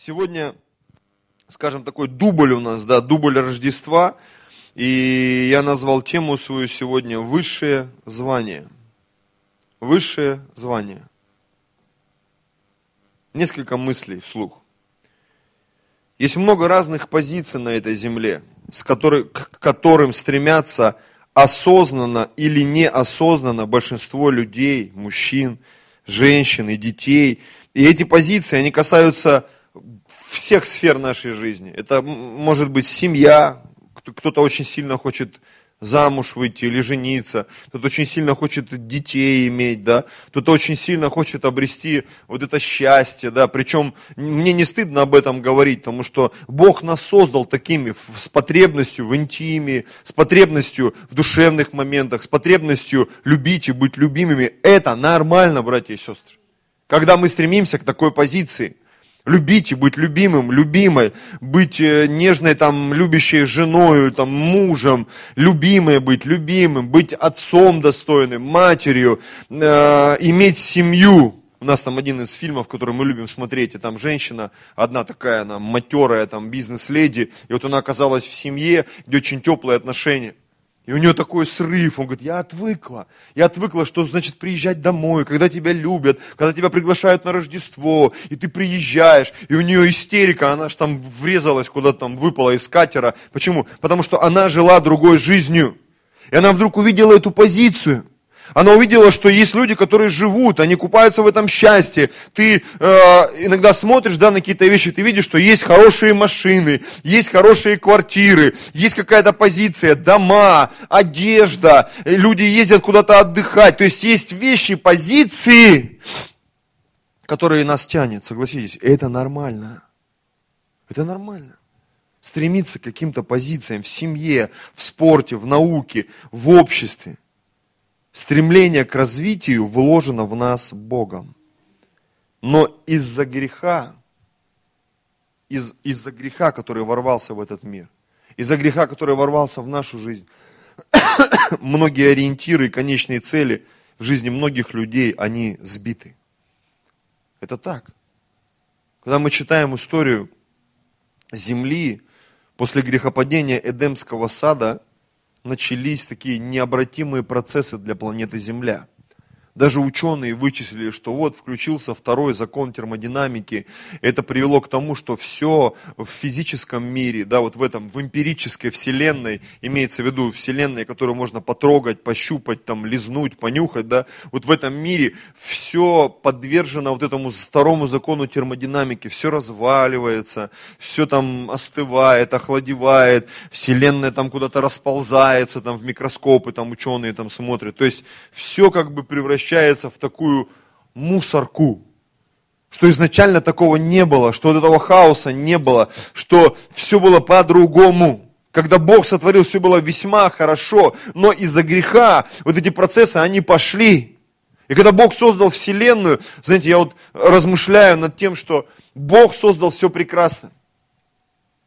Сегодня, скажем, такой дубль у нас, да, дубль Рождества. И я назвал тему свою сегодня «Высшее звание». Высшее звание. Несколько мыслей вслух. Есть много разных позиций на этой земле, с которой, к которым стремятся осознанно или неосознанно большинство людей, мужчин, женщин и детей. И эти позиции, они касаются всех сфер нашей жизни. Это может быть семья, кто-то очень сильно хочет замуж выйти или жениться, кто-то очень сильно хочет детей иметь, да, кто-то очень сильно хочет обрести вот это счастье, да, причем мне не стыдно об этом говорить, потому что Бог нас создал такими, с потребностью в интиме, с потребностью в душевных моментах, с потребностью любить и быть любимыми. Это нормально, братья и сестры. Когда мы стремимся к такой позиции – любить и быть любимым, любимой, быть э, нежной, там, любящей женой, там, мужем, любимой быть, любимым, быть отцом достойным, матерью, э, иметь семью. У нас там один из фильмов, который мы любим смотреть, и там женщина, одна такая, она матерая, там, бизнес-леди, и вот она оказалась в семье, где очень теплые отношения. И у нее такой срыв, он говорит, я отвыкла, я отвыкла, что значит приезжать домой, когда тебя любят, когда тебя приглашают на Рождество, и ты приезжаешь, и у нее истерика, она же там врезалась куда-то там, выпала из катера. Почему? Потому что она жила другой жизнью. И она вдруг увидела эту позицию – она увидела, что есть люди, которые живут, они купаются в этом счастье. Ты э, иногда смотришь да, на какие-то вещи, ты видишь, что есть хорошие машины, есть хорошие квартиры, есть какая-то позиция, дома, одежда, люди ездят куда-то отдыхать. То есть есть вещи, позиции, которые нас тянет, согласитесь. Это нормально. Это нормально стремиться к каким-то позициям в семье, в спорте, в науке, в обществе стремление к развитию вложено в нас Богом. Но из-за греха, из, из-за греха, который ворвался в этот мир, из-за греха, который ворвался в нашу жизнь, многие ориентиры и конечные цели в жизни многих людей, они сбиты. Это так. Когда мы читаем историю земли после грехопадения Эдемского сада, начались такие необратимые процессы для планеты Земля – даже ученые вычислили, что вот включился второй закон термодинамики. Это привело к тому, что все в физическом мире, да, вот в этом, в эмпирической вселенной, имеется в виду вселенной, которую можно потрогать, пощупать, там, лизнуть, понюхать, да, вот в этом мире все подвержено вот этому второму закону термодинамики, все разваливается, все там остывает, охладевает, вселенная там куда-то расползается, там в микроскопы, там ученые там смотрят. То есть все как бы превращается превращается в такую мусорку, что изначально такого не было, что вот этого хаоса не было, что все было по-другому. Когда Бог сотворил, все было весьма хорошо, но из-за греха вот эти процессы, они пошли. И когда Бог создал Вселенную, знаете, я вот размышляю над тем, что Бог создал все прекрасно.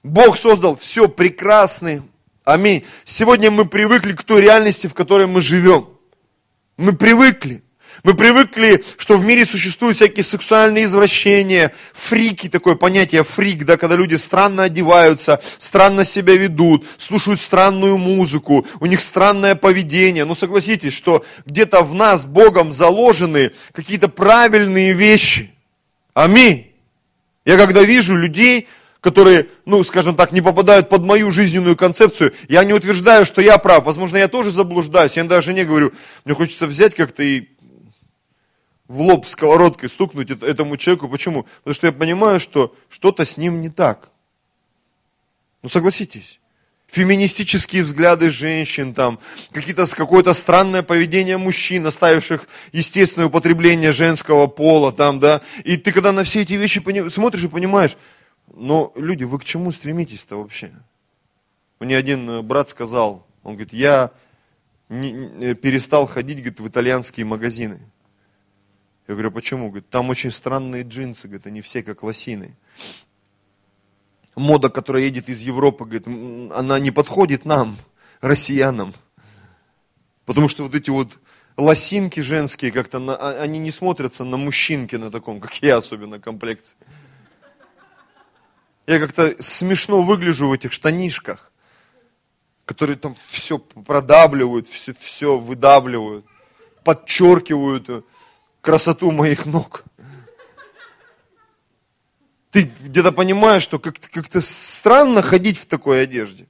Бог создал все прекрасное. Аминь. Сегодня мы привыкли к той реальности, в которой мы живем. Мы привыкли. Мы привыкли, что в мире существуют всякие сексуальные извращения, фрики, такое понятие фрик, да, когда люди странно одеваются, странно себя ведут, слушают странную музыку, у них странное поведение. Но ну, согласитесь, что где-то в нас Богом заложены какие-то правильные вещи. Аминь. Я когда вижу людей, которые, ну, скажем так, не попадают под мою жизненную концепцию, я не утверждаю, что я прав. Возможно, я тоже заблуждаюсь. Я даже не говорю, мне хочется взять как-то и в лоб сковородкой стукнуть этому человеку. Почему? Потому что я понимаю, что что-то с ним не так. Ну, согласитесь феминистические взгляды женщин, там, какие-то, какое-то странное поведение мужчин, оставивших естественное употребление женского пола, там, да, и ты когда на все эти вещи смотришь и понимаешь, но люди, вы к чему стремитесь-то вообще? Мне один э, брат сказал, он говорит, я не, не, перестал ходить говорит, в итальянские магазины. Я говорю, почему? Говорит, там очень странные джинсы, говорит, они все как лосины. Мода, которая едет из Европы, говорит, она не подходит нам, россиянам. Потому что вот эти вот лосинки женские, как-то на, а, они не смотрятся на мужчинки на таком, как я особенно, комплекции. Я как-то смешно выгляжу в этих штанишках, которые там все продавливают, все, все выдавливают, подчеркивают красоту моих ног. Ты где-то понимаешь, что как-то как странно ходить в такой одежде.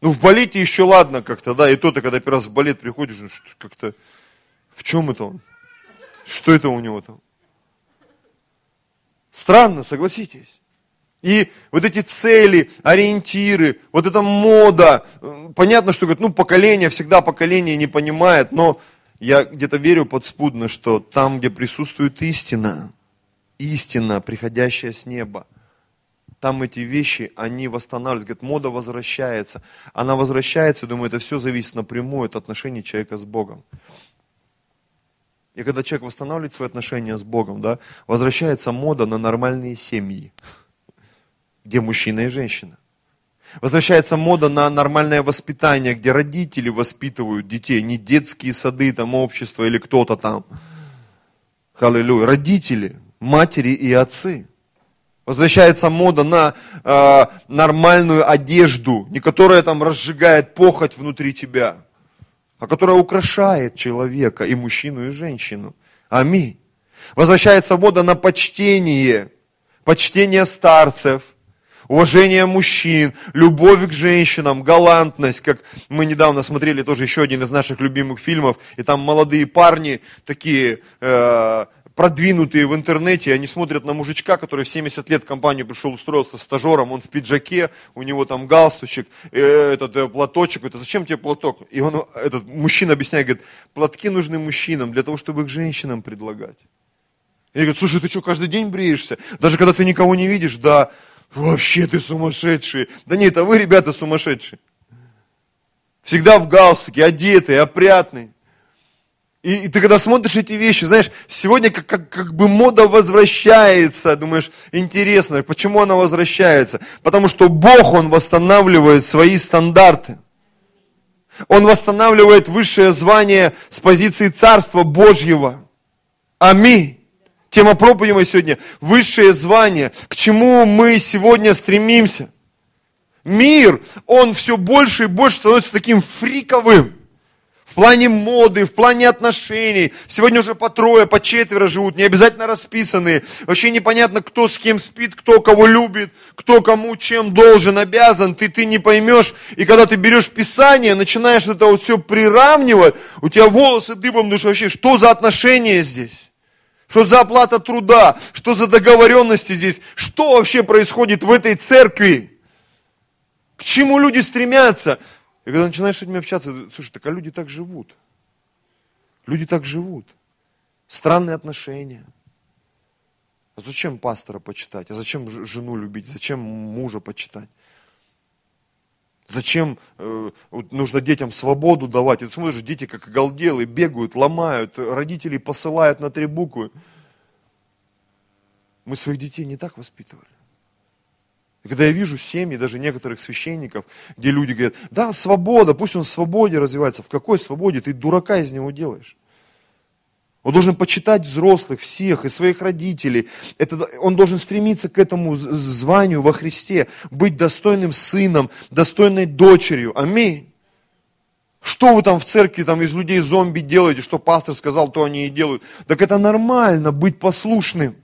Ну, в балете еще ладно как-то, да, и то ты, когда первый раз в балет приходишь, ну, как-то, в чем это он? Что это у него там? Странно, согласитесь. И вот эти цели, ориентиры, вот эта мода, понятно, что говорит, ну, поколение, всегда поколение не понимает, но я где-то верю подспудно, что там, где присутствует истина, истина, приходящая с неба, там эти вещи, они восстанавливаются. Говорит, мода возвращается. Она возвращается, думаю, это все зависит напрямую от отношений человека с Богом. И когда человек восстанавливает свои отношения с Богом, да, возвращается мода на нормальные семьи, где мужчина и женщина. Возвращается мода на нормальное воспитание, где родители воспитывают детей, не детские сады, там, общество или кто-то там. Аллилуйя. Родители, матери и отцы. Возвращается мода на э, нормальную одежду, не которая там разжигает похоть внутри тебя, а которая украшает человека, и мужчину, и женщину. Аминь. Возвращается мода на почтение, почтение старцев, уважение мужчин, любовь к женщинам, галантность, как мы недавно смотрели тоже еще один из наших любимых фильмов, и там молодые парни такие э, продвинутые в интернете, они смотрят на мужичка, который в 70 лет в компанию пришел, устроился стажером, он в пиджаке, у него там галстучек, э, этот э, платочек, это зачем тебе платок? И он, этот мужчина объясняет, говорит, платки нужны мужчинам для того, чтобы их женщинам предлагать. И говорит, слушай, ты что, каждый день бреешься? Даже когда ты никого не видишь? Да, вообще ты сумасшедший. Да нет, а вы, ребята, сумасшедшие. Всегда в галстуке, одетый, опрятный. И, и ты когда смотришь эти вещи, знаешь, сегодня как, как, как бы мода возвращается, думаешь, интересно, почему она возвращается? Потому что Бог, Он восстанавливает свои стандарты. Он восстанавливает высшее звание с позиции Царства Божьего. Аминь. Тема проповеди мы сегодня – высшее звание. К чему мы сегодня стремимся? Мир, он все больше и больше становится таким фриковым плане моды, в плане отношений. Сегодня уже по трое, по четверо живут, не обязательно расписанные. Вообще непонятно, кто с кем спит, кто кого любит, кто кому чем должен, обязан. Ты, ты не поймешь. И когда ты берешь Писание, начинаешь это вот все приравнивать, у тебя волосы дыбом, думаешь вообще, что за отношения здесь? Что за оплата труда? Что за договоренности здесь? Что вообще происходит в этой церкви? К чему люди стремятся? И когда начинаешь с этими общаться, слушай, так а люди так живут. Люди так живут. Странные отношения. А зачем пастора почитать? А зачем жену любить? Зачем мужа почитать? Зачем э, нужно детям свободу давать? И ты смотришь, дети как оголделые, бегают, ломают, родители посылают на три буквы. Мы своих детей не так воспитывали. И когда я вижу семьи, даже некоторых священников, где люди говорят, да, свобода, пусть он в свободе развивается. В какой свободе? Ты дурака из него делаешь. Он должен почитать взрослых, всех, и своих родителей. Это, он должен стремиться к этому званию во Христе, быть достойным сыном, достойной дочерью. Аминь. Что вы там в церкви там из людей зомби делаете, что пастор сказал, то они и делают. Так это нормально быть послушным.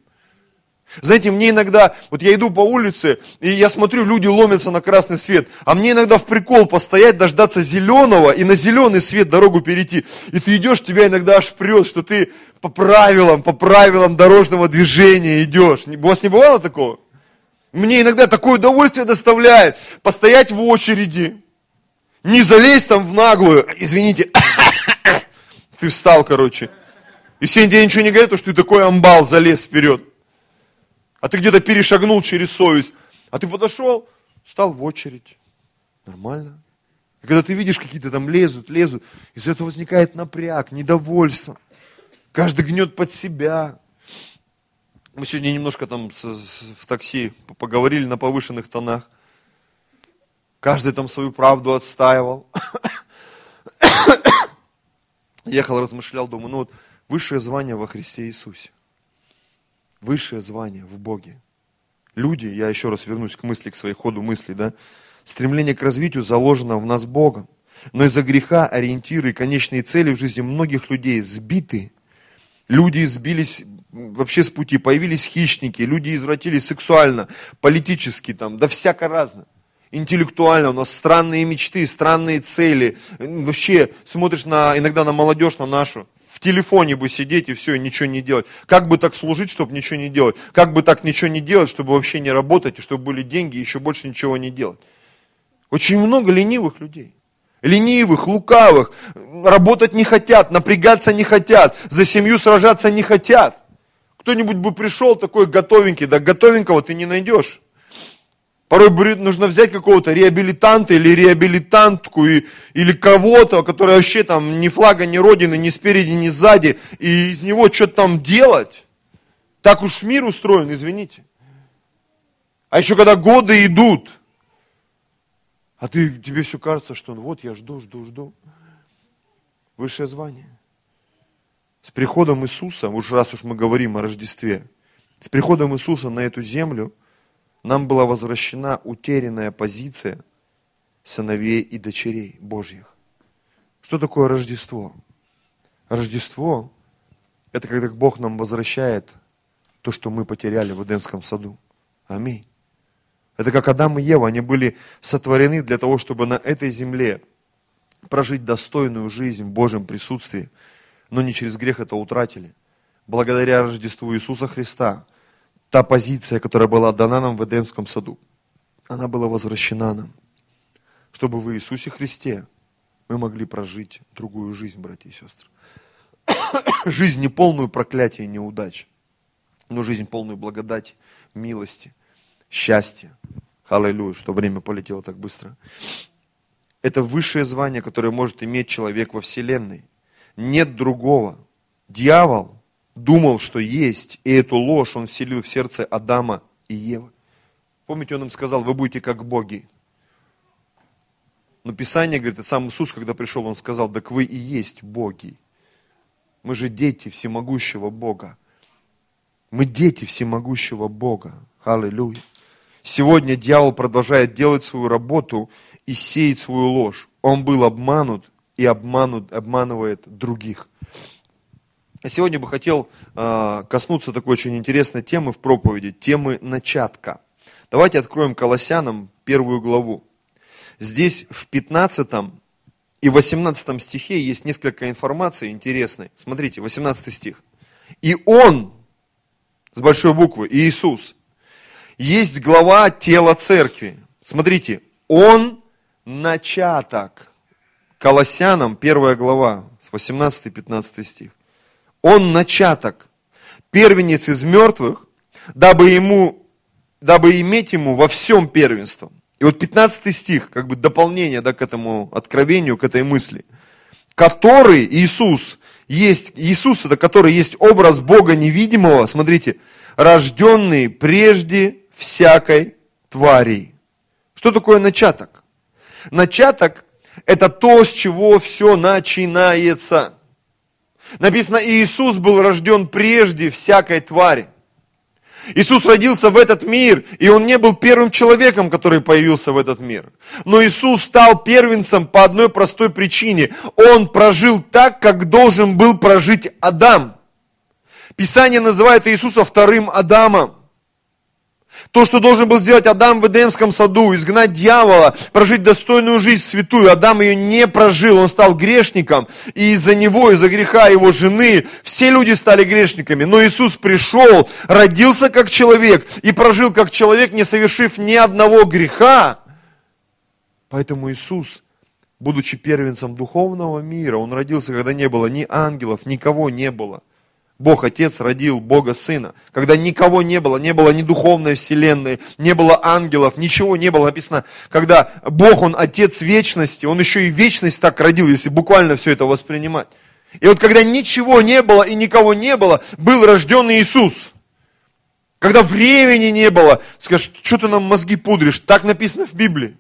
Знаете, мне иногда, вот я иду по улице, и я смотрю, люди ломятся на красный свет, а мне иногда в прикол постоять, дождаться зеленого и на зеленый свет дорогу перейти. И ты идешь, тебя иногда аж прет, что ты по правилам, по правилам дорожного движения идешь. У вас не бывало такого? Мне иногда такое удовольствие доставляет постоять в очереди, не залезть там в наглую, извините, ты встал, короче. И все тебе ничего не говорят, что ты такой амбал залез вперед а ты где-то перешагнул через совесть, а ты подошел, стал в очередь. Нормально. И когда ты видишь, какие-то там лезут, лезут, из этого возникает напряг, недовольство. Каждый гнет под себя. Мы сегодня немножко там в такси поговорили на повышенных тонах. Каждый там свою правду отстаивал. Ехал, размышлял, думаю, ну вот высшее звание во Христе Иисусе высшее звание в Боге. Люди, я еще раз вернусь к мысли, к своей ходу мысли, да, стремление к развитию заложено в нас Богом. Но из-за греха ориентиры и конечные цели в жизни многих людей сбиты. Люди сбились вообще с пути, появились хищники, люди извратились сексуально, политически, там, да всяко разно. Интеллектуально у нас странные мечты, странные цели. Вообще смотришь на, иногда на молодежь, на нашу, телефоне бы сидеть и все, и ничего не делать. Как бы так служить, чтобы ничего не делать? Как бы так ничего не делать, чтобы вообще не работать, и чтобы были деньги, и еще больше ничего не делать? Очень много ленивых людей. Ленивых, лукавых, работать не хотят, напрягаться не хотят, за семью сражаться не хотят. Кто-нибудь бы пришел такой готовенький, да готовенького ты не найдешь. Порой нужно взять какого-то реабилитанта или реабилитантку и, или кого-то, который вообще там ни флага, ни родины, ни спереди, ни сзади, и из него что-то там делать. Так уж мир устроен, извините. А еще когда годы идут, а ты, тебе все кажется, что вот я жду, жду, жду. Высшее звание. С приходом Иисуса, уж раз уж мы говорим о Рождестве, с приходом Иисуса на эту землю нам была возвращена утерянная позиция сыновей и дочерей Божьих. Что такое Рождество? Рождество – это когда Бог нам возвращает то, что мы потеряли в Эдемском саду. Аминь. Это как Адам и Ева, они были сотворены для того, чтобы на этой земле прожить достойную жизнь в Божьем присутствии – но не через грех это утратили. Благодаря Рождеству Иисуса Христа, та позиция, которая была дана нам в Эдемском саду, она была возвращена нам, чтобы в Иисусе Христе мы могли прожить другую жизнь, братья и сестры. жизнь не полную проклятия и неудач, но жизнь полную благодати, милости, счастья. Аллилуйя, что время полетело так быстро. Это высшее звание, которое может иметь человек во Вселенной нет другого. Дьявол думал, что есть, и эту ложь он вселил в сердце Адама и Евы. Помните, он им сказал, вы будете как боги. Но Писание говорит, это сам Иисус, когда пришел, он сказал, так вы и есть боги. Мы же дети всемогущего Бога. Мы дети всемогущего Бога. Аллилуйя. Сегодня дьявол продолжает делать свою работу и сеять свою ложь. Он был обманут, и обманут, обманывает других. Сегодня бы хотел э, коснуться такой очень интересной темы в проповеди, темы начатка. Давайте откроем Колоссянам первую главу. Здесь в 15 и 18 стихе есть несколько информации интересной. Смотрите, 18 стих. И Он, с большой буквы, Иисус, есть глава тела церкви. Смотрите, Он начаток Колоссянам, первая глава, 18-15 стих. Он начаток, первенец из мертвых, дабы, ему, дабы иметь ему во всем первенство. И вот 15 стих, как бы дополнение да, к этому откровению, к этой мысли. Который Иисус есть, Иисус это который есть образ Бога невидимого, смотрите, рожденный прежде всякой твари. Что такое начаток? Начаток это то, с чего все начинается. Написано, Иисус был рожден прежде всякой твари. Иисус родился в этот мир, и Он не был первым человеком, который появился в этот мир. Но Иисус стал первенцем по одной простой причине. Он прожил так, как должен был прожить Адам. Писание называет Иисуса вторым Адамом. То, что должен был сделать Адам в Эдемском саду, изгнать дьявола, прожить достойную жизнь святую, Адам ее не прожил, он стал грешником, и из-за него, из-за греха его жены, все люди стали грешниками. Но Иисус пришел, родился как человек и прожил как человек, не совершив ни одного греха. Поэтому Иисус, будучи первенцем духовного мира, он родился, когда не было ни ангелов, никого не было – Бог Отец родил Бога Сына, когда никого не было, не было ни духовной вселенной, не было ангелов, ничего не было. Написано, когда Бог, Он Отец вечности, Он еще и вечность так родил, если буквально все это воспринимать. И вот когда ничего не было и никого не было, был рожден Иисус. Когда времени не было, скажешь, что ты нам мозги пудришь, так написано в Библии.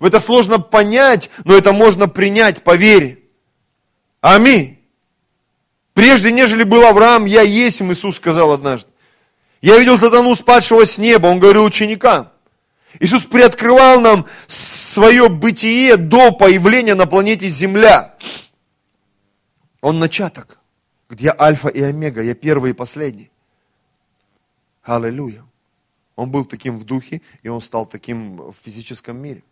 Это сложно понять, но это можно принять по вере. Аминь. Прежде, нежели был Авраам, я есть им, Иисус сказал однажды. Я видел сатану, спадшего с неба, он говорил ученикам. Иисус приоткрывал нам свое бытие до появления на планете Земля. Он начаток, где альфа и омега, я первый и последний. Аллилуйя. Он был таким в духе, и он стал таким в физическом мире.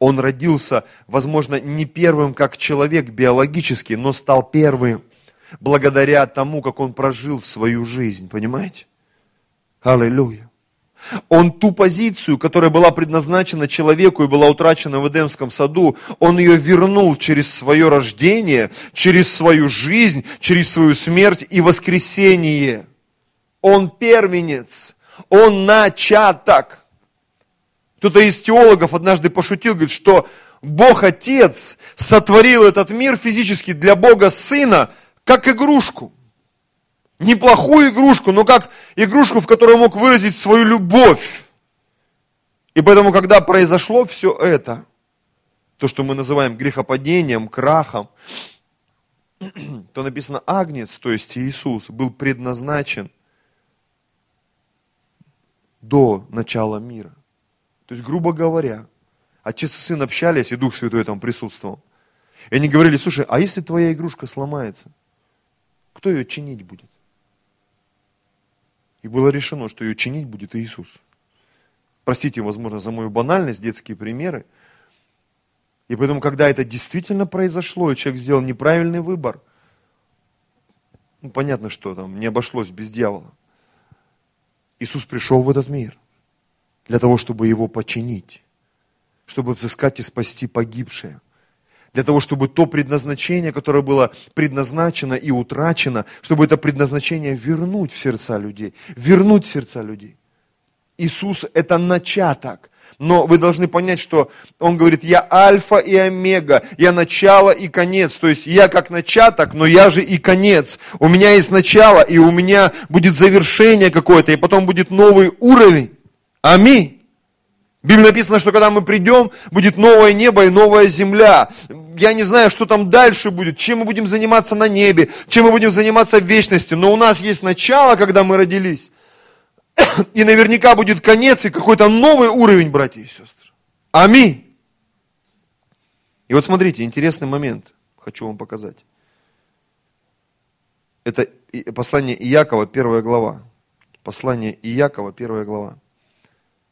Он родился, возможно, не первым как человек биологически, но стал первым благодаря тому, как он прожил свою жизнь. Понимаете? Аллилуйя. Он ту позицию, которая была предназначена человеку и была утрачена в Эдемском саду, он ее вернул через свое рождение, через свою жизнь, через свою смерть и воскресение. Он первенец, он начаток. Кто-то из теологов однажды пошутил, говорит, что Бог Отец сотворил этот мир физически для Бога Сына, как игрушку неплохую игрушку, но как игрушку, в которой мог выразить свою любовь. И поэтому, когда произошло все это, то, что мы называем грехопадением, крахом, то написано Агнец, то есть Иисус, был предназначен до начала мира. То есть, грубо говоря, Отец и Сын общались, и Дух Святой там присутствовал. И они говорили, слушай, а если твоя игрушка сломается, кто ее чинить будет? И было решено, что ее чинить будет Иисус. Простите, возможно, за мою банальность, детские примеры. И поэтому, когда это действительно произошло, и человек сделал неправильный выбор, ну, понятно, что там не обошлось без дьявола. Иисус пришел в этот мир для того, чтобы его починить, чтобы взыскать и спасти погибшее – для того, чтобы то предназначение, которое было предназначено и утрачено, чтобы это предназначение вернуть в сердца людей, вернуть в сердца людей. Иисус – это начаток. Но вы должны понять, что Он говорит, я альфа и омега, я начало и конец. То есть я как начаток, но я же и конец. У меня есть начало, и у меня будет завершение какое-то, и потом будет новый уровень. Аминь. В Библии написано, что когда мы придем, будет новое небо и новая земля. Я не знаю, что там дальше будет, чем мы будем заниматься на небе, чем мы будем заниматься в вечности. Но у нас есть начало, когда мы родились. И наверняка будет конец и какой-то новый уровень, братья и сестры. Аминь. И вот смотрите, интересный момент хочу вам показать. Это послание Иакова, первая глава. Послание Иакова, первая глава.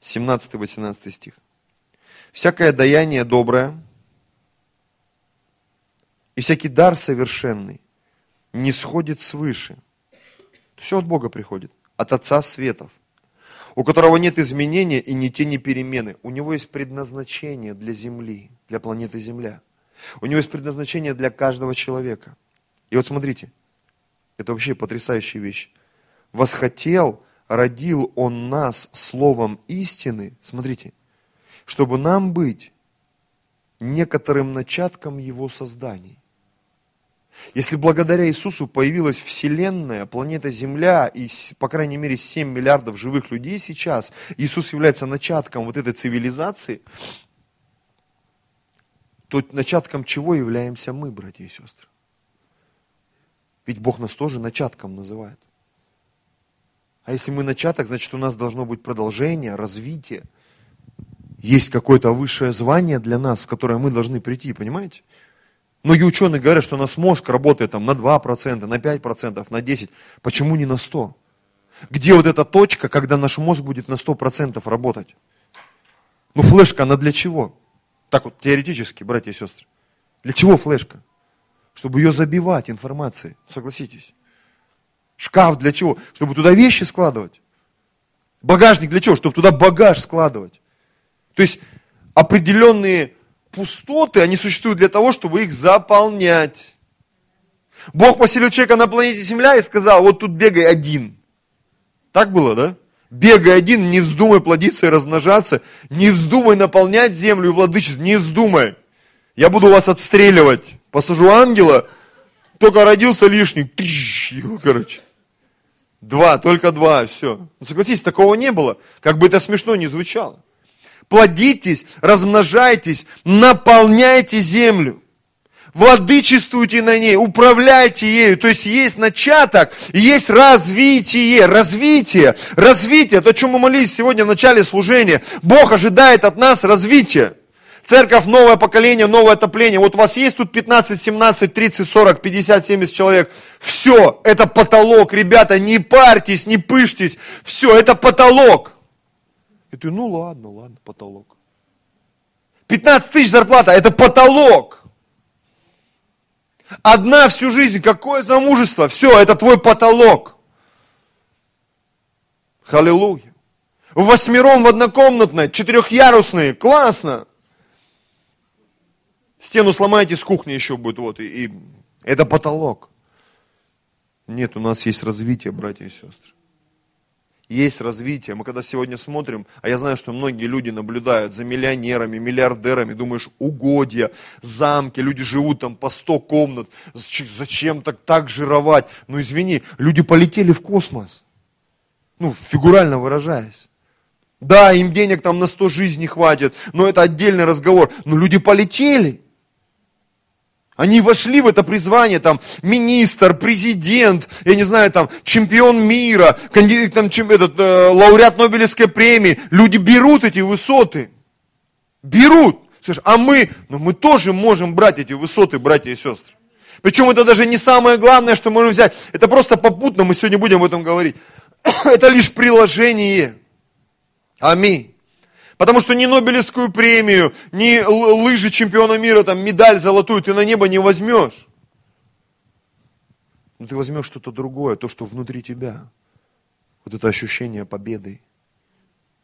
17-18 стих. «Всякое даяние доброе и всякий дар совершенный не сходит свыше». Все от Бога приходит, от Отца Светов, у которого нет изменения и ни тени перемены. У него есть предназначение для Земли, для планеты Земля. У него есть предназначение для каждого человека. И вот смотрите, это вообще потрясающая вещь. Восхотел родил Он нас словом истины, смотрите, чтобы нам быть некоторым начатком Его созданий. Если благодаря Иисусу появилась Вселенная, планета Земля и, по крайней мере, 7 миллиардов живых людей сейчас, Иисус является начатком вот этой цивилизации, то начатком чего являемся мы, братья и сестры? Ведь Бог нас тоже начатком называет. А если мы начаток, значит у нас должно быть продолжение, развитие. Есть какое-то высшее звание для нас, в которое мы должны прийти, понимаете? Многие ученые говорят, что у нас мозг работает там на 2%, на 5%, на 10%. Почему не на 100%? Где вот эта точка, когда наш мозг будет на 100% работать? Ну флешка, она для чего? Так вот, теоретически, братья и сестры. Для чего флешка? Чтобы ее забивать информацией, согласитесь. Шкаф для чего? Чтобы туда вещи складывать. Багажник для чего? Чтобы туда багаж складывать. То есть определенные пустоты, они существуют для того, чтобы их заполнять. Бог поселил человека на планете Земля и сказал, вот тут бегай один. Так было, да? Бегай один, не вздумай плодиться и размножаться, не вздумай наполнять землю и владычество, не вздумай. Я буду вас отстреливать. Посажу ангела, только родился лишний, тыщ, его, короче. Два, только два, все. Ну, такого не было, как бы это смешно не звучало. Плодитесь, размножайтесь, наполняйте землю. владычествуйте на ней, управляйте ею. То есть есть начаток, есть развитие, развитие, развитие. То, о чем мы молились сегодня в начале служения. Бог ожидает от нас развития. Церковь, новое поколение, новое отопление. Вот у вас есть тут 15, 17, 30, 40, 50, 70 человек. Все, это потолок, ребята, не парьтесь, не пышьтесь. Все, это потолок. И ты, ну ладно, ладно, потолок. 15 тысяч зарплата, это потолок. Одна всю жизнь, какое замужество, все, это твой потолок. Халилуя. В восьмером в однокомнатной, четырехъярусные, классно. Стену сломаете, с кухни еще будет, вот, и, и это потолок. Нет, у нас есть развитие, братья и сестры есть развитие. Мы когда сегодня смотрим, а я знаю, что многие люди наблюдают за миллионерами, миллиардерами, думаешь, угодья, замки, люди живут там по 100 комнат, зачем так, так жировать? Ну извини, люди полетели в космос, ну фигурально выражаясь. Да, им денег там на 100 жизней хватит, но это отдельный разговор. Но люди полетели. Они вошли в это призвание, там, министр, президент, я не знаю, там, чемпион мира, кандидат, там, чем, этот, э, лауреат Нобелевской премии. Люди берут эти высоты. Берут. Слышь, а мы, ну мы тоже можем брать эти высоты, братья и сестры. Причем это даже не самое главное, что можем взять. Это просто попутно, мы сегодня будем об этом говорить. это лишь приложение. Аминь. Потому что ни Нобелевскую премию, ни лыжи чемпиона мира, там, медаль золотую ты на небо не возьмешь. Но ты возьмешь что-то другое, то, что внутри тебя. Вот это ощущение победы.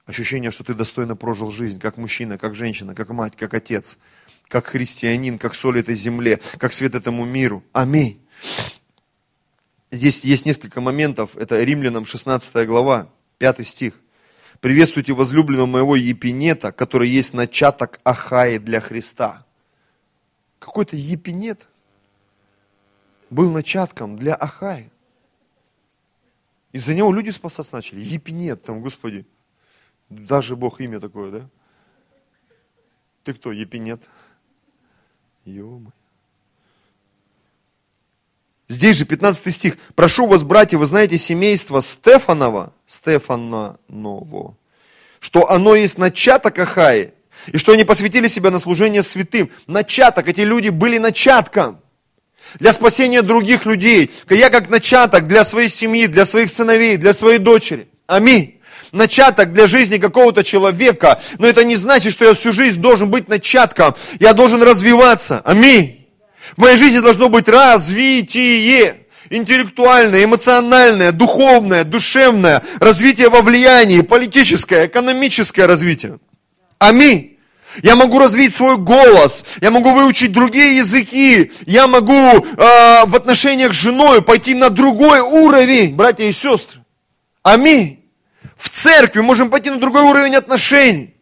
Ощущение, что ты достойно прожил жизнь, как мужчина, как женщина, как мать, как отец, как христианин, как соль этой земле, как свет этому миру. Аминь. Здесь есть несколько моментов. Это Римлянам 16 глава, 5 стих. Приветствуйте возлюбленного моего Епинета, который есть начаток Ахаи для Христа. Какой-то Епинет был начатком для Ахаи. Из-за него люди спасаться начали. Епинет, там, Господи, даже Бог имя такое, да? Ты кто, Епинет? ё Здесь же 15 стих. Прошу вас, братья, вы знаете семейство Стефанова, Стефаново, что оно есть начаток Ахаи, и что они посвятили себя на служение святым. Начаток, эти люди были начатком для спасения других людей. Я как начаток для своей семьи, для своих сыновей, для своей дочери. Аминь. Начаток для жизни какого-то человека. Но это не значит, что я всю жизнь должен быть начатком. Я должен развиваться. Аминь. В моей жизни должно быть развитие. Интеллектуальное, эмоциональное, духовное, душевное, развитие во влиянии, политическое, экономическое развитие. Аминь. Я могу развить свой голос, я могу выучить другие языки, я могу э, в отношениях с женой пойти на другой уровень, братья и сестры. Аминь. В церкви можем пойти на другой уровень отношений.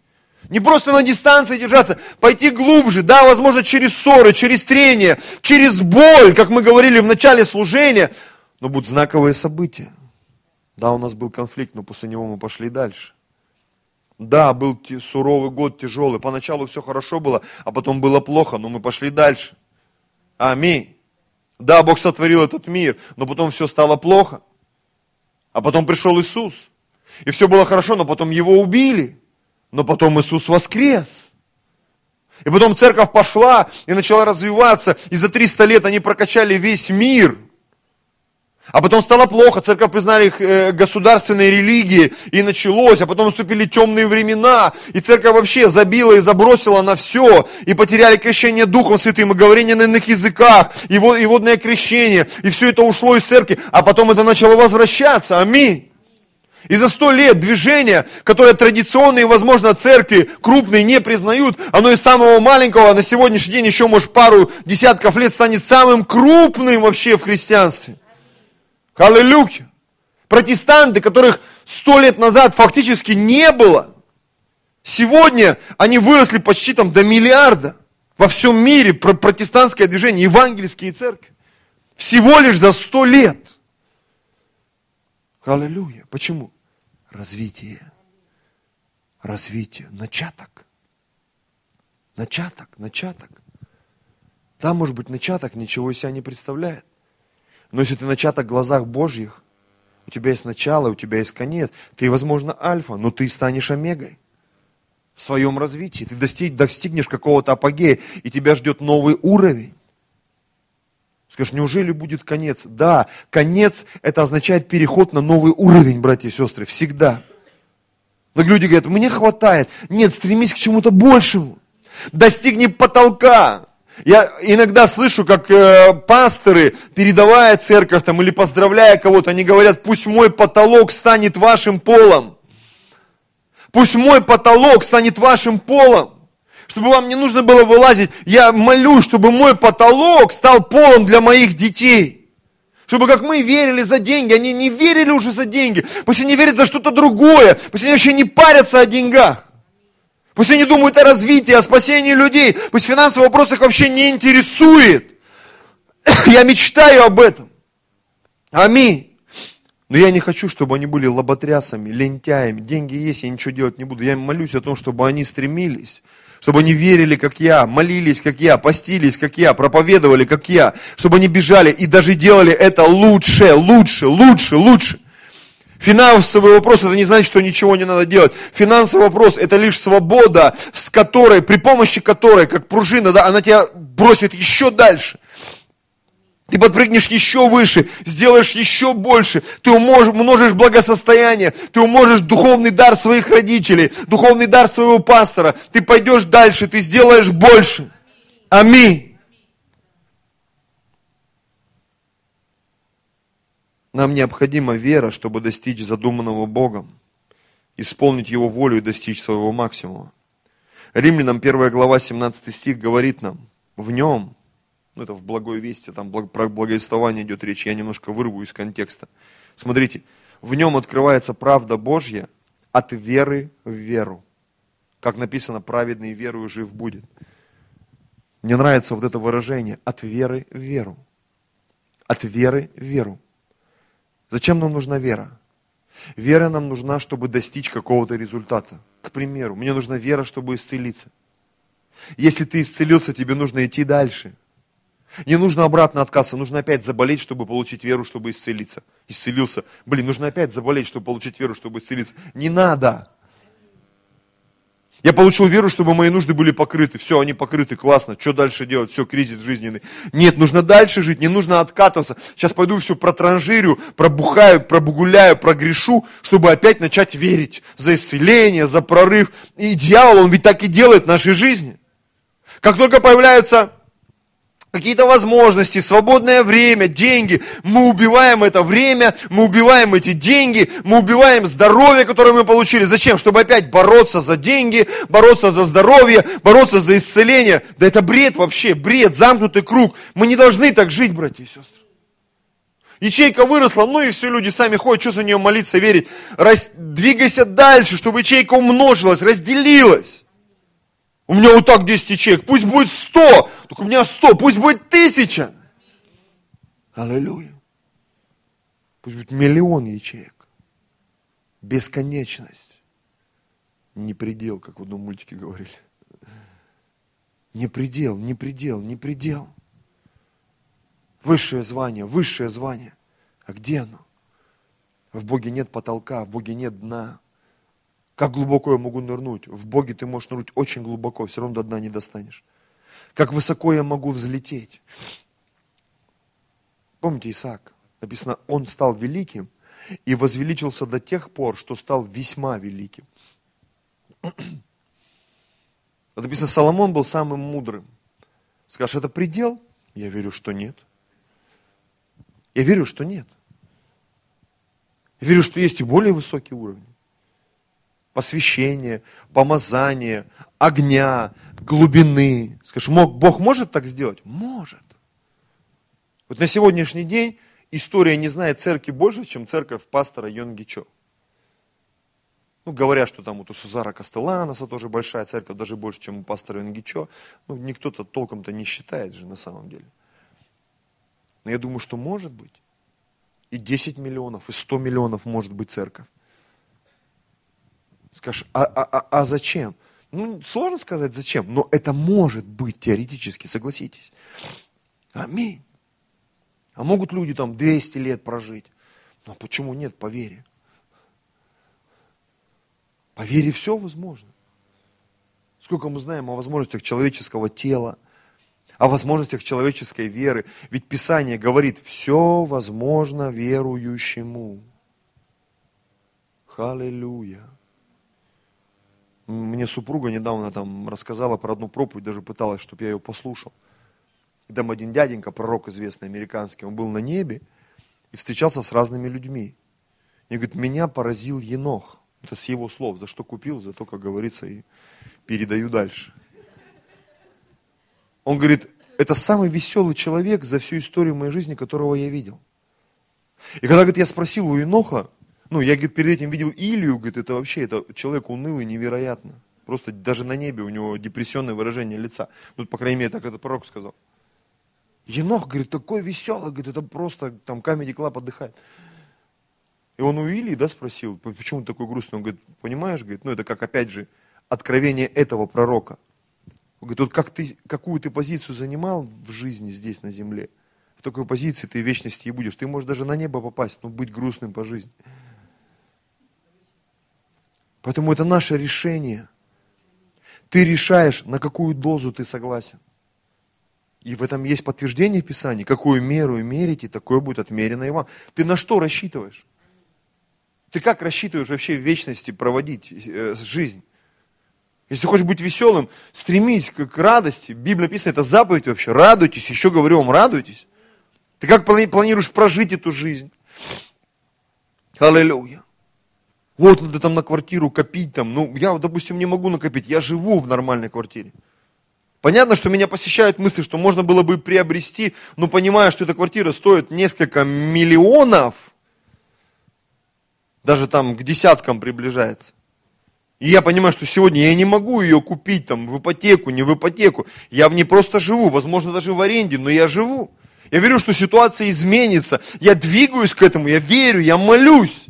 Не просто на дистанции держаться, пойти глубже, да, возможно, через ссоры, через трение, через боль, как мы говорили в начале служения, но будут знаковые события. Да, у нас был конфликт, но после него мы пошли дальше. Да, был суровый год, тяжелый. Поначалу все хорошо было, а потом было плохо, но мы пошли дальше. Аминь. Да, Бог сотворил этот мир, но потом все стало плохо. А потом пришел Иисус. И все было хорошо, но потом его убили. Но потом Иисус воскрес. И потом церковь пошла и начала развиваться. И за 300 лет они прокачали весь мир. А потом стало плохо, церковь признали их э, государственной религией, и началось, а потом наступили темные времена, и церковь вообще забила и забросила на все, и потеряли крещение Духом Святым, и говорение на иных языках, и водное крещение, и все это ушло из церкви, а потом это начало возвращаться, аминь. И за сто лет движения, которое традиционные, возможно, церкви крупные не признают, оно из самого маленького на сегодняшний день еще, может, пару десятков лет станет самым крупным вообще в христианстве. Аллилуйя. Протестанты, которых сто лет назад фактически не было, сегодня они выросли почти там до миллиарда. Во всем мире протестантское движение, евангельские церкви. Всего лишь за сто лет. Аллилуйя. Почему? Развитие. Развитие. Начаток. Начаток, начаток. Там, может быть, начаток ничего из себя не представляет. Но если ты начаток в глазах Божьих, у тебя есть начало, у тебя есть конец, ты, возможно, альфа, но ты станешь омегой в своем развитии. Ты достиг, достигнешь какого-то апогея, и тебя ждет новый уровень. Скажешь, неужели будет конец? Да, конец это означает переход на новый уровень, братья и сестры, всегда. Но люди говорят, мне хватает. Нет, стремись к чему-то большему. Достигни потолка. Я иногда слышу, как э, пасторы, передавая церковь там, или поздравляя кого-то, они говорят, пусть мой потолок станет вашим полом. Пусть мой потолок станет вашим полом. Чтобы вам не нужно было вылазить. Я молю, чтобы мой потолок стал полом для моих детей. Чтобы как мы верили за деньги, они не верили уже за деньги. Пусть они верят за что-то другое. Пусть они вообще не парятся о деньгах. Пусть они думают о развитии, о спасении людей. Пусть финансовый вопрос их вообще не интересует. Я мечтаю об этом. Аминь. Но я не хочу, чтобы они были лоботрясами, лентяями. Деньги есть, я ничего делать не буду. Я молюсь о том, чтобы они стремились, чтобы они верили, как я, молились, как я, постились, как я, проповедовали, как я, чтобы они бежали и даже делали это лучше, лучше, лучше, лучше. Финансовый вопрос, это не значит, что ничего не надо делать. Финансовый вопрос, это лишь свобода, с которой, при помощи которой, как пружина, да, она тебя бросит еще дальше. Ты подпрыгнешь еще выше, сделаешь еще больше, ты умножишь благосостояние, ты умножишь духовный дар своих родителей, духовный дар своего пастора, ты пойдешь дальше, ты сделаешь больше. Аминь. Нам необходима вера, чтобы достичь задуманного Богом, исполнить Его волю и достичь своего максимума. Римлянам 1 глава 17 стих говорит нам, в нем, ну это в благой вести, там про благовествование идет речь, я немножко вырву из контекста. Смотрите, в нем открывается правда Божья от веры в веру. Как написано, праведный верою жив будет. Мне нравится вот это выражение, от веры в веру. От веры в веру. Зачем нам нужна вера? Вера нам нужна, чтобы достичь какого-то результата. К примеру, мне нужна вера, чтобы исцелиться. Если ты исцелился, тебе нужно идти дальше. Не нужно обратно откаться, нужно опять заболеть, чтобы получить веру, чтобы исцелиться. Исцелился. Блин, нужно опять заболеть, чтобы получить веру, чтобы исцелиться. Не надо. Я получил веру, чтобы мои нужды были покрыты. Все, они покрыты, классно. Что дальше делать? Все, кризис жизненный. Нет, нужно дальше жить, не нужно откатываться. Сейчас пойду все протранжирю, пробухаю, пробугуляю, прогрешу, чтобы опять начать верить за исцеление, за прорыв. И дьявол, он ведь так и делает в нашей жизни. Как только появляются какие-то возможности, свободное время, деньги. Мы убиваем это время, мы убиваем эти деньги, мы убиваем здоровье, которое мы получили. Зачем? Чтобы опять бороться за деньги, бороться за здоровье, бороться за исцеление. Да это бред вообще, бред, замкнутый круг. Мы не должны так жить, братья и сестры. Ячейка выросла, ну и все, люди сами ходят, что за нее молиться, верить. Рас... Двигайся дальше, чтобы ячейка умножилась, разделилась. У меня вот так 10 ячеек. Пусть будет 100. Только у меня 100. Пусть будет тысяча. Аллилуйя. Пусть будет миллион ячеек. Бесконечность. Не предел, как в одном мультике говорили. Не предел, не предел, не предел. Высшее звание, высшее звание. А где оно? В Боге нет потолка, в Боге нет дна. Как глубоко я могу нырнуть? В Боге ты можешь нырнуть очень глубоко, все равно до дна не достанешь. Как высоко я могу взлететь? Помните Исаак? Написано, он стал великим и возвеличился до тех пор, что стал весьма великим. Написано, Соломон был самым мудрым. Скажешь, это предел? Я верю, что нет. Я верю, что нет. Я верю, что есть и более высокие уровни посвящения, помазания, огня, глубины. Скажешь, Бог может так сделать? Может. Вот на сегодняшний день история не знает церкви больше, чем церковь пастора Йонгичо. Ну, говорят, что там вот у Сузара Кастеланоса тоже большая церковь, даже больше, чем у пастора Йонгичо. Ну, никто-то толком-то не считает же на самом деле. Но я думаю, что может быть. И 10 миллионов, и 100 миллионов может быть церковь. Скажешь, а, а, а, а зачем? Ну, сложно сказать зачем, но это может быть теоретически, согласитесь. Аминь. А могут люди там 200 лет прожить. Но почему нет по вере? По вере все возможно. Сколько мы знаем о возможностях человеческого тела, о возможностях человеческой веры. Ведь Писание говорит, все возможно верующему. Халилюя. Мне супруга недавно там рассказала про одну проповедь, даже пыталась, чтобы я ее послушал. И там один дяденька, пророк известный, американский, он был на небе и встречался с разными людьми. И говорит, меня поразил Енох. Это с его слов. За что купил, за то, как говорится, и передаю дальше. Он говорит, это самый веселый человек за всю историю моей жизни, которого я видел. И когда, говорит, я спросил у Еноха, ну, я, говорит, перед этим видел Илью, говорит, это вообще, это человек унылый невероятно. Просто даже на небе у него депрессионное выражение лица. Ну, по крайней мере, так этот пророк сказал. Енох, говорит, такой веселый, говорит, это просто там Comedy Club отдыхает. И он у Илии, да, спросил, почему ты такой грустный? Он говорит, понимаешь, говорит, ну это как, опять же, откровение этого пророка. Он говорит, вот как ты, какую ты позицию занимал в жизни здесь, на земле, в такой позиции ты вечности и будешь. Ты можешь даже на небо попасть, но быть грустным по жизни. Поэтому это наше решение. Ты решаешь, на какую дозу ты согласен. И в этом есть подтверждение в Писании. Какую меру мерите, такое будет отмерено и вам. Ты на что рассчитываешь? Ты как рассчитываешь вообще в вечности проводить э, жизнь? Если ты хочешь быть веселым, стремись к, к радости. Библия написана, это заповедь вообще. Радуйтесь, еще говорю вам, радуйтесь. Ты как планируешь прожить эту жизнь? Аллилуйя. Вот надо там на квартиру копить там. Ну, я, допустим, не могу накопить, я живу в нормальной квартире. Понятно, что меня посещают мысли, что можно было бы приобрести, но понимая, что эта квартира стоит несколько миллионов, даже там к десяткам приближается. И я понимаю, что сегодня я не могу ее купить там в ипотеку, не в ипотеку. Я в ней просто живу, возможно, даже в аренде, но я живу. Я верю, что ситуация изменится. Я двигаюсь к этому, я верю, я молюсь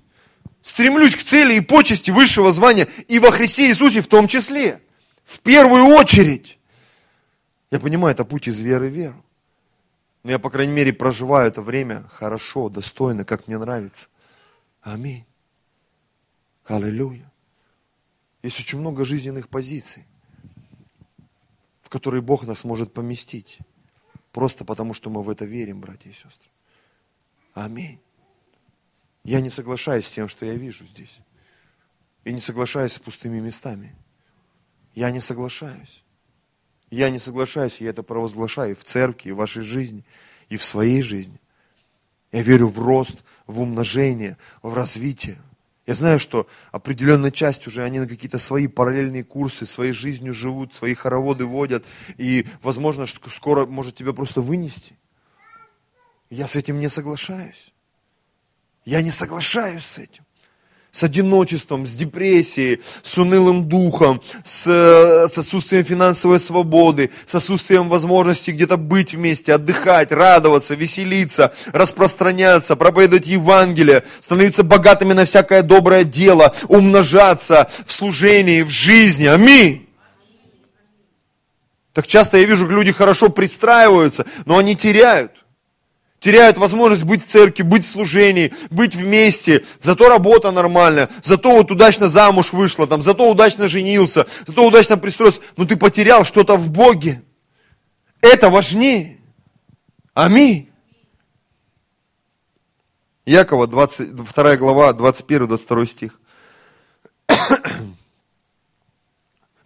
стремлюсь к цели и почести высшего звания и во Христе Иисусе в том числе. В первую очередь. Я понимаю, это путь из веры в веру. Но я, по крайней мере, проживаю это время хорошо, достойно, как мне нравится. Аминь. Аллилуйя. Есть очень много жизненных позиций, в которые Бог нас может поместить. Просто потому, что мы в это верим, братья и сестры. Аминь. Я не соглашаюсь с тем, что я вижу здесь. И не соглашаюсь с пустыми местами. Я не соглашаюсь. Я не соглашаюсь, я это провозглашаю в церкви, в вашей жизни, и в своей жизни. Я верю в рост, в умножение, в развитие. Я знаю, что определенная часть уже, они на какие-то свои параллельные курсы, своей жизнью живут, свои хороводы водят, и, возможно, скоро может тебя просто вынести. Я с этим не соглашаюсь. Я не соглашаюсь с этим. С одиночеством, с депрессией, с унылым духом, с, с отсутствием финансовой свободы, с отсутствием возможности где-то быть вместе, отдыхать, радоваться, веселиться, распространяться, проповедовать Евангелие, становиться богатыми на всякое доброе дело, умножаться в служении, в жизни. Аминь. Так часто я вижу, как люди хорошо пристраиваются, но они теряют теряют возможность быть в церкви, быть в служении, быть вместе. Зато работа нормальная, зато вот удачно замуж вышла, там, зато удачно женился, зато удачно пристроился. Но ты потерял что-то в Боге. Это важнее. Аминь. Якова, 22 глава, 21-22 стих.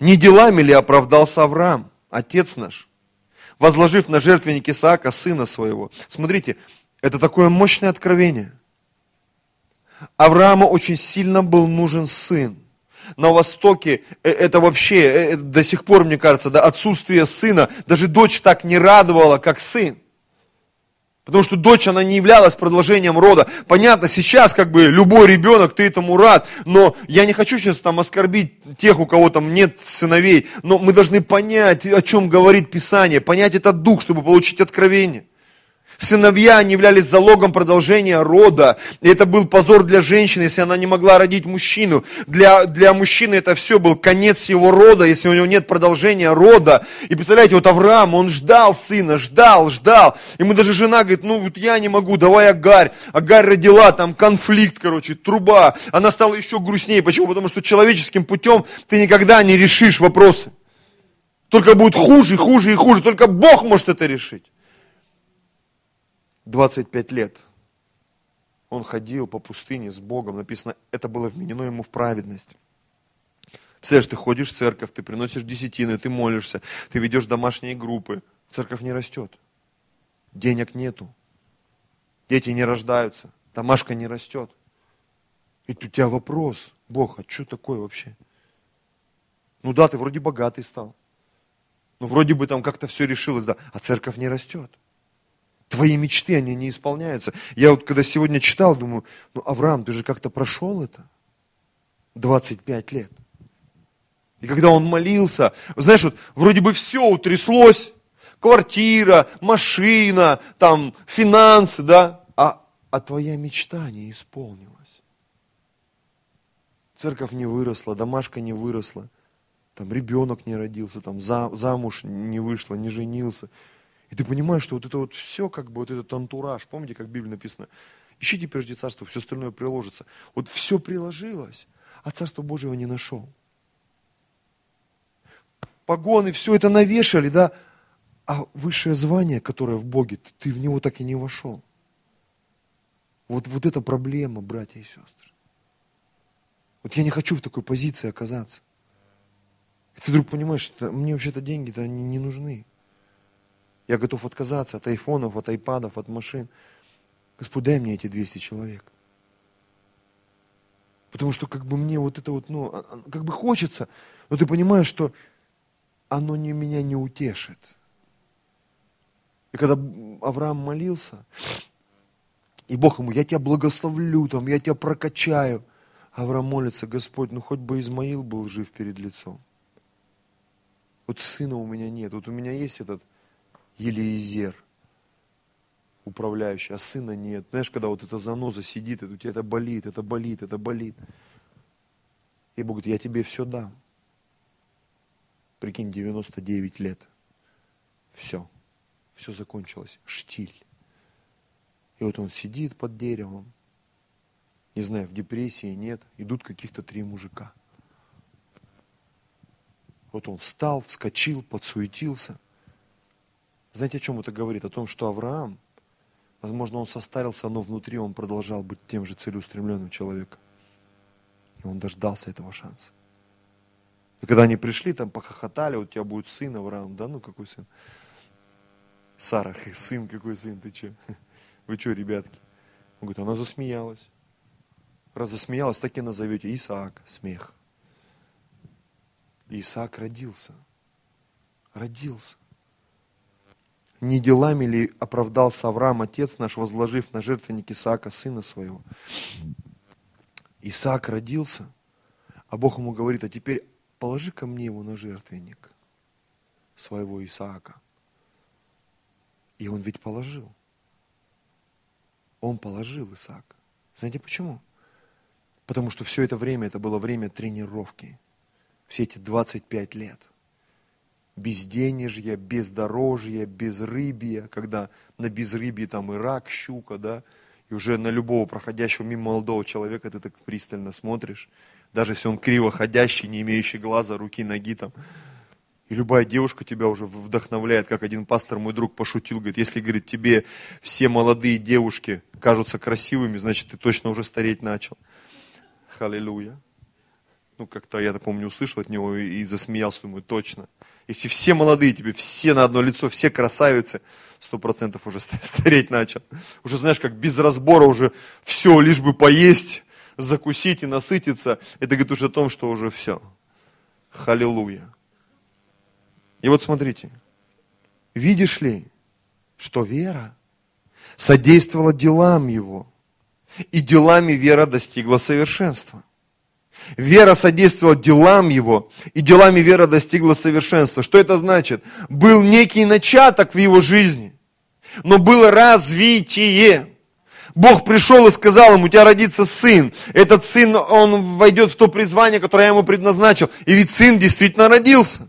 Не делами ли оправдался Авраам, отец наш, возложив на жертвенник Исаака, сына своего. Смотрите, это такое мощное откровение. Аврааму очень сильно был нужен сын. На Востоке э, это вообще э, до сих пор, мне кажется, да, отсутствие сына, даже дочь так не радовала, как сын. Потому что дочь, она не являлась продолжением рода. Понятно, сейчас как бы любой ребенок, ты этому рад, но я не хочу сейчас там оскорбить тех, у кого там нет сыновей, но мы должны понять, о чем говорит Писание, понять этот дух, чтобы получить откровение. Сыновья, они являлись залогом продолжения рода. И это был позор для женщины, если она не могла родить мужчину. Для, для мужчины это все был конец его рода, если у него нет продолжения рода. И представляете, вот Авраам, он ждал сына, ждал, ждал. Ему даже жена говорит, ну вот я не могу, давай Агарь. Агарь родила, там конфликт, короче, труба. Она стала еще грустнее. Почему? Потому что человеческим путем ты никогда не решишь вопросы. Только будет хуже, хуже и хуже. Только Бог может это решить. 25 лет он ходил по пустыне с Богом. Написано, это было вменено ему в праведность. Представляешь, ты ходишь в церковь, ты приносишь десятины, ты молишься, ты ведешь домашние группы. Церковь не растет. Денег нету. Дети не рождаются. Домашка не растет. И у тебя вопрос, Бог, а что такое вообще? Ну да, ты вроде богатый стал. Ну вроде бы там как-то все решилось, да. А церковь не растет. Твои мечты, они не исполняются. Я вот когда сегодня читал, думаю, ну, Авраам, ты же как-то прошел это. 25 лет. И когда он молился, знаешь, вот вроде бы все утряслось, квартира, машина, там, финансы, да, а, а твоя мечта не исполнилась. Церковь не выросла, домашка не выросла, там ребенок не родился, там замуж не вышла, не женился. И ты понимаешь, что вот это вот все, как бы вот этот антураж, помните, как в Библии написано, ищите прежде царство, все остальное приложится. Вот все приложилось, а царство Божьего не нашел. Погоны, все это навешали, да, а высшее звание, которое в Боге, ты в него так и не вошел. Вот, вот это проблема, братья и сестры. Вот я не хочу в такой позиции оказаться. Ты вдруг понимаешь, что мне вообще-то деньги-то не нужны. Я готов отказаться от айфонов, от айпадов, от машин. Господь, дай мне эти 200 человек. Потому что как бы мне вот это вот, ну, а, а, как бы хочется, но ты понимаешь, что оно не, меня не утешит. И когда Авраам молился, и Бог ему, я тебя благословлю, там, я тебя прокачаю. Авраам молится, Господь, ну хоть бы Измаил был жив перед лицом. Вот сына у меня нет, вот у меня есть этот Елиезер, управляющий, а сына нет. Знаешь, когда вот эта заноза сидит, и у тебя это болит, это болит, это болит. И Бог говорит, я тебе все дам. Прикинь, 99 лет. Все. Все закончилось. Штиль. И вот он сидит под деревом. Не знаю, в депрессии нет. Идут каких-то три мужика. Вот он встал, вскочил, подсуетился. Знаете, о чем это говорит? О том, что Авраам, возможно, он состарился, но внутри он продолжал быть тем же целеустремленным человеком. И он дождался этого шанса. И когда они пришли, там похохотали, у тебя будет сын Авраам, да, ну какой сын? Сара, сын, какой сын, ты что? Вы что, ребятки? Он говорит, она засмеялась. Раз засмеялась, так и назовете Исаак, смех. Исаак родился. Родился. Не делами ли оправдался Авраам, отец наш, возложив на жертвенник Исаака, сына своего? Исаак родился, а Бог ему говорит, а теперь положи ко мне его на жертвенник своего Исаака. И он ведь положил. Он положил Исаак. Знаете почему? Потому что все это время, это было время тренировки. Все эти 25 лет – безденежья, бездорожья, безрыбья, когда на безрыбье там и рак, щука, да, и уже на любого проходящего мимо молодого человека ты так пристально смотришь, даже если он криво ходящий, не имеющий глаза, руки, ноги там, и любая девушка тебя уже вдохновляет, как один пастор, мой друг, пошутил, говорит, если, говорит, тебе все молодые девушки кажутся красивыми, значит, ты точно уже стареть начал. Халилуя. Ну, как-то я, помню, услышал от него и засмеялся, думаю, точно. Если все молодые тебе, все на одно лицо, все красавицы, сто процентов уже стареть начал. Уже знаешь, как без разбора уже все, лишь бы поесть, закусить и насытиться. Это говорит уже о том, что уже все. Халилуя. И вот смотрите, видишь ли, что вера содействовала делам его, и делами вера достигла совершенства. Вера содействовала делам его, и делами вера достигла совершенства. Что это значит? Был некий начаток в его жизни. но было развитие. Бог пришел и сказал ему, у тебя родится сын. Этот сын, он войдет в то призвание, которое я ему предназначил. И ведь сын действительно родился.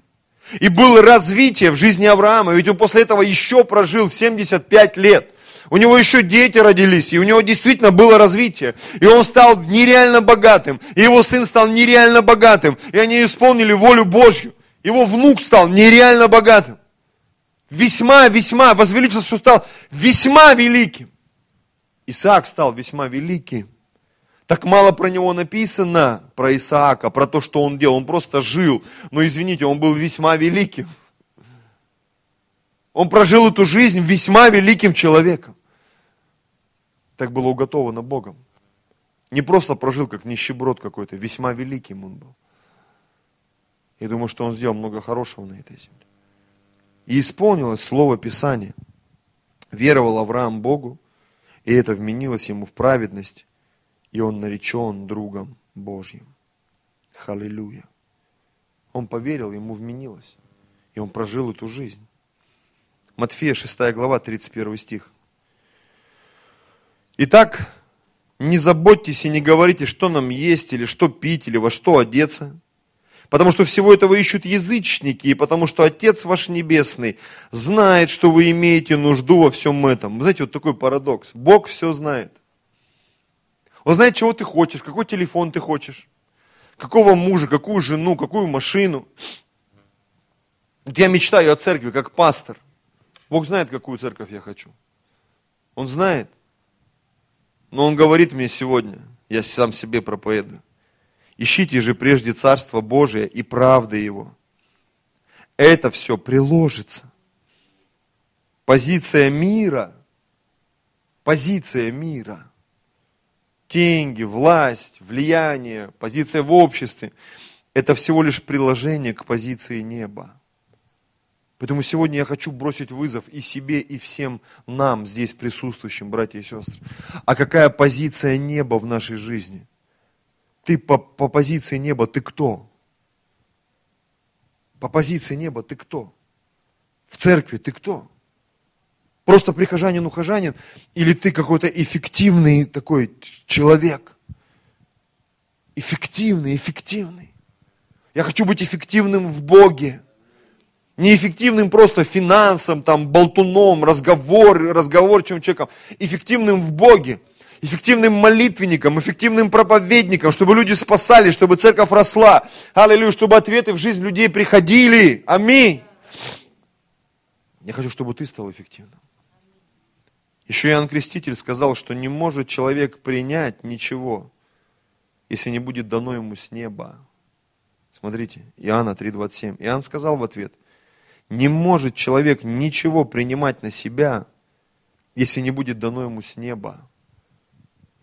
И было развитие в жизни Авраама. Ведь он после этого еще прожил 75 лет. У него еще дети родились, и у него действительно было развитие. И он стал нереально богатым, и его сын стал нереально богатым, и они исполнили волю Божью. Его внук стал нереально богатым. Весьма, весьма, возвеличился, что стал весьма великим. Исаак стал весьма великим. Так мало про него написано, про Исаака, про то, что он делал. Он просто жил. Но извините, он был весьма великим. Он прожил эту жизнь весьма великим человеком. Так было уготовано Богом. Не просто прожил, как нищеброд какой-то, весьма великим он был. Я думаю, что он сделал много хорошего на этой земле. И исполнилось слово Писания. Веровал Авраам Богу, и это вменилось ему в праведность, и он наречен другом Божьим. Халилюя. Он поверил, ему вменилось, и он прожил эту жизнь. Матфея 6 глава, 31 стих. Итак, не заботьтесь и не говорите, что нам есть, или что пить, или во что одеться. Потому что всего этого ищут язычники, и потому что Отец ваш Небесный знает, что вы имеете нужду во всем этом. Вы знаете, вот такой парадокс. Бог все знает. Он знает, чего ты хочешь, какой телефон ты хочешь, какого мужа, какую жену, какую машину. Вот я мечтаю о церкви, как пастор. Бог знает, какую церковь я хочу. Он знает. Но Он говорит мне сегодня, я сам себе проповедую, ищите же прежде Царство Божие и правды Его. Это все приложится. Позиция мира, позиция мира, деньги, власть, влияние, позиция в обществе, это всего лишь приложение к позиции неба. Поэтому сегодня я хочу бросить вызов и себе, и всем нам, здесь присутствующим, братья и сестры. А какая позиция неба в нашей жизни? Ты по, по позиции неба, ты кто? По позиции неба ты кто? В церкви ты кто? Просто прихожанин, ухожанин? Или ты какой-то эффективный такой человек? Эффективный, эффективный. Я хочу быть эффективным в Боге неэффективным просто финансом, там, болтуном, разговор, разговорчивым человеком, эффективным в Боге, эффективным молитвенником, эффективным проповедником, чтобы люди спасались, чтобы церковь росла. Аллилуйя, чтобы ответы в жизнь людей приходили. Аминь. Я хочу, чтобы ты стал эффективным. Еще Иоанн Креститель сказал, что не может человек принять ничего, если не будет дано ему с неба. Смотрите, Иоанна 3.27. Иоанн сказал в ответ – не может человек ничего принимать на себя, если не будет дано ему с неба.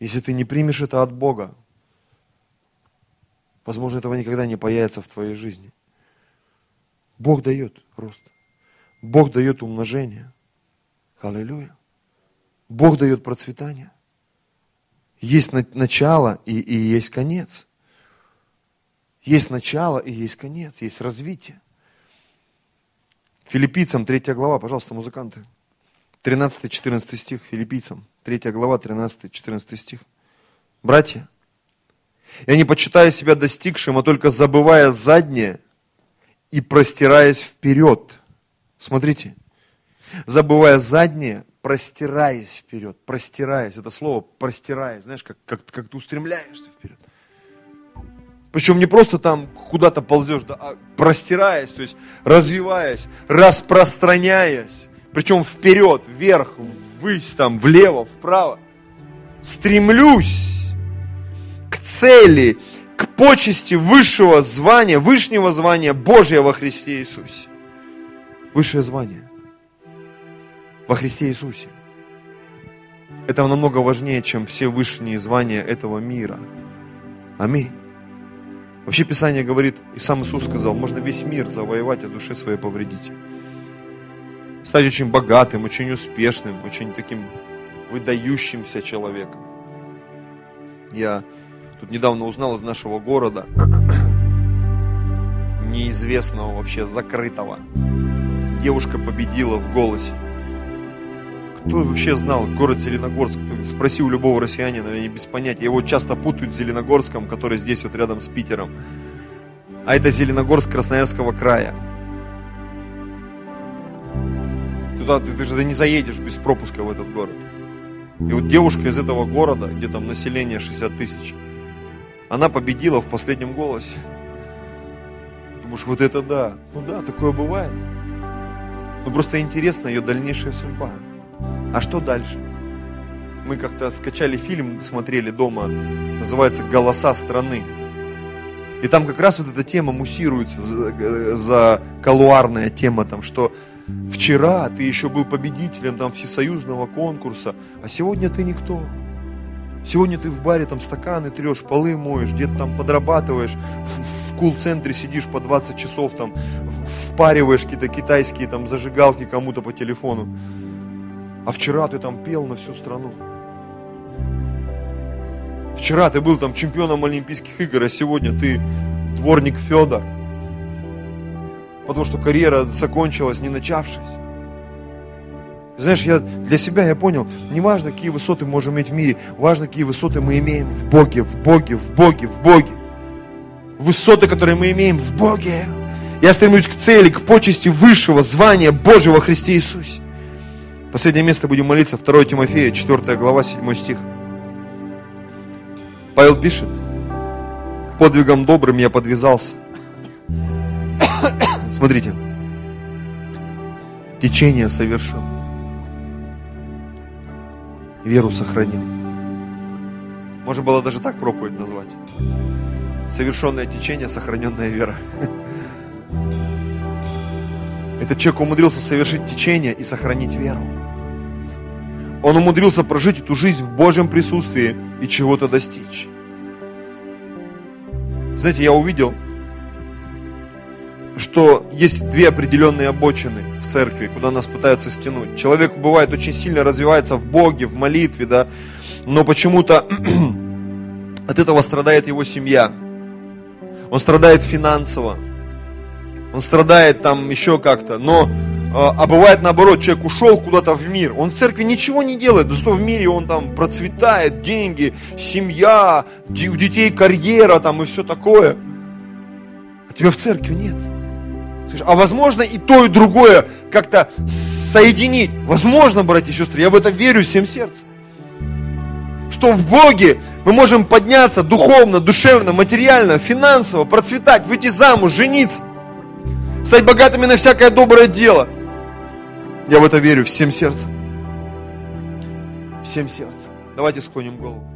Если ты не примешь это от Бога, возможно, этого никогда не появится в твоей жизни. Бог дает рост. Бог дает умножение. Аллилуйя. Бог дает процветание. Есть начало и, и есть конец. Есть начало и есть конец, есть развитие. Филиппийцам 3 глава, пожалуйста, музыканты. 13-14 стих, филиппийцам. 3 глава, 13-14 стих. Братья, я не почитаю себя достигшим, а только забывая заднее и простираясь вперед. Смотрите, забывая заднее, простираясь вперед, простираясь. Это слово простираясь, знаешь, как, как, как ты устремляешься вперед. Причем не просто там куда-то ползешь, да, а простираясь, то есть развиваясь, распространяясь. Причем вперед, вверх, ввысь, там, влево, вправо. Стремлюсь к цели, к почести высшего звания, высшего звания Божьего во Христе Иисусе. Высшее звание во Христе Иисусе. Это намного важнее, чем все высшие звания этого мира. Аминь. Вообще Писание говорит, и сам Иисус сказал, можно весь мир завоевать, а душе своей повредить. Стать очень богатым, очень успешным, очень таким выдающимся человеком. Я тут недавно узнал из нашего города, неизвестного вообще, закрытого. Девушка победила в голосе. Кто вообще знал город Зеленогорск? Спроси у любого россиянина, они без понятия. Его часто путают с Зеленогорском, который здесь вот рядом с Питером. А это Зеленогорск Красноярского края. Туда ты, ты же не заедешь без пропуска в этот город. И вот девушка из этого города, где там население 60 тысяч, она победила в последнем голосе. Думаешь, вот это да. Ну да, такое бывает. Но просто интересна ее дальнейшая судьба. А что дальше? Мы как-то скачали фильм, смотрели дома, называется «Голоса страны». И там как раз вот эта тема муссируется за, за колуарная тема, там, что вчера ты еще был победителем там всесоюзного конкурса, а сегодня ты никто. Сегодня ты в баре там стаканы трешь, полы моешь, где-то там подрабатываешь, в, в кул-центре сидишь по 20 часов там, впариваешь какие-то китайские там зажигалки кому-то по телефону. А вчера ты там пел на всю страну. Вчера ты был там чемпионом Олимпийских игр, а сегодня ты дворник Федор. Потому что карьера закончилась, не начавшись. Знаешь, я для себя я понял, не важно, какие высоты мы можем иметь в мире, важно, какие высоты мы имеем в Боге, в Боге, в Боге, в Боге. Высоты, которые мы имеем в Боге. Я стремлюсь к цели, к почести высшего звания Божьего Христе Иисусе. Последнее место будем молиться, 2 Тимофея, 4 глава, 7 стих. Павел пишет, подвигом добрым я подвязался. Смотрите, течение совершил веру сохранил. Можно было даже так проповедь назвать. Совершенное течение, сохраненная вера. Этот человек умудрился совершить течение и сохранить веру. Он умудрился прожить эту жизнь в Божьем присутствии и чего-то достичь. Знаете, я увидел, что есть две определенные обочины в церкви, куда нас пытаются стянуть. Человек бывает очень сильно развивается в Боге, в молитве, да, но почему-то от этого страдает его семья. Он страдает финансово, он страдает там еще как-то, но а, а бывает наоборот, человек ушел куда-то в мир, он в церкви ничего не делает, зато в мире он там процветает, деньги, семья, у детей карьера там и все такое. А тебя в церкви нет. А возможно и то, и другое как-то соединить. Возможно, братья и сестры, я в это верю всем сердцем. Что в Боге мы можем подняться духовно, душевно, материально, финансово, процветать, выйти замуж, жениться, стать богатыми на всякое доброе дело. Я в это верю всем сердцем. Всем сердцем. Давайте склоним голову.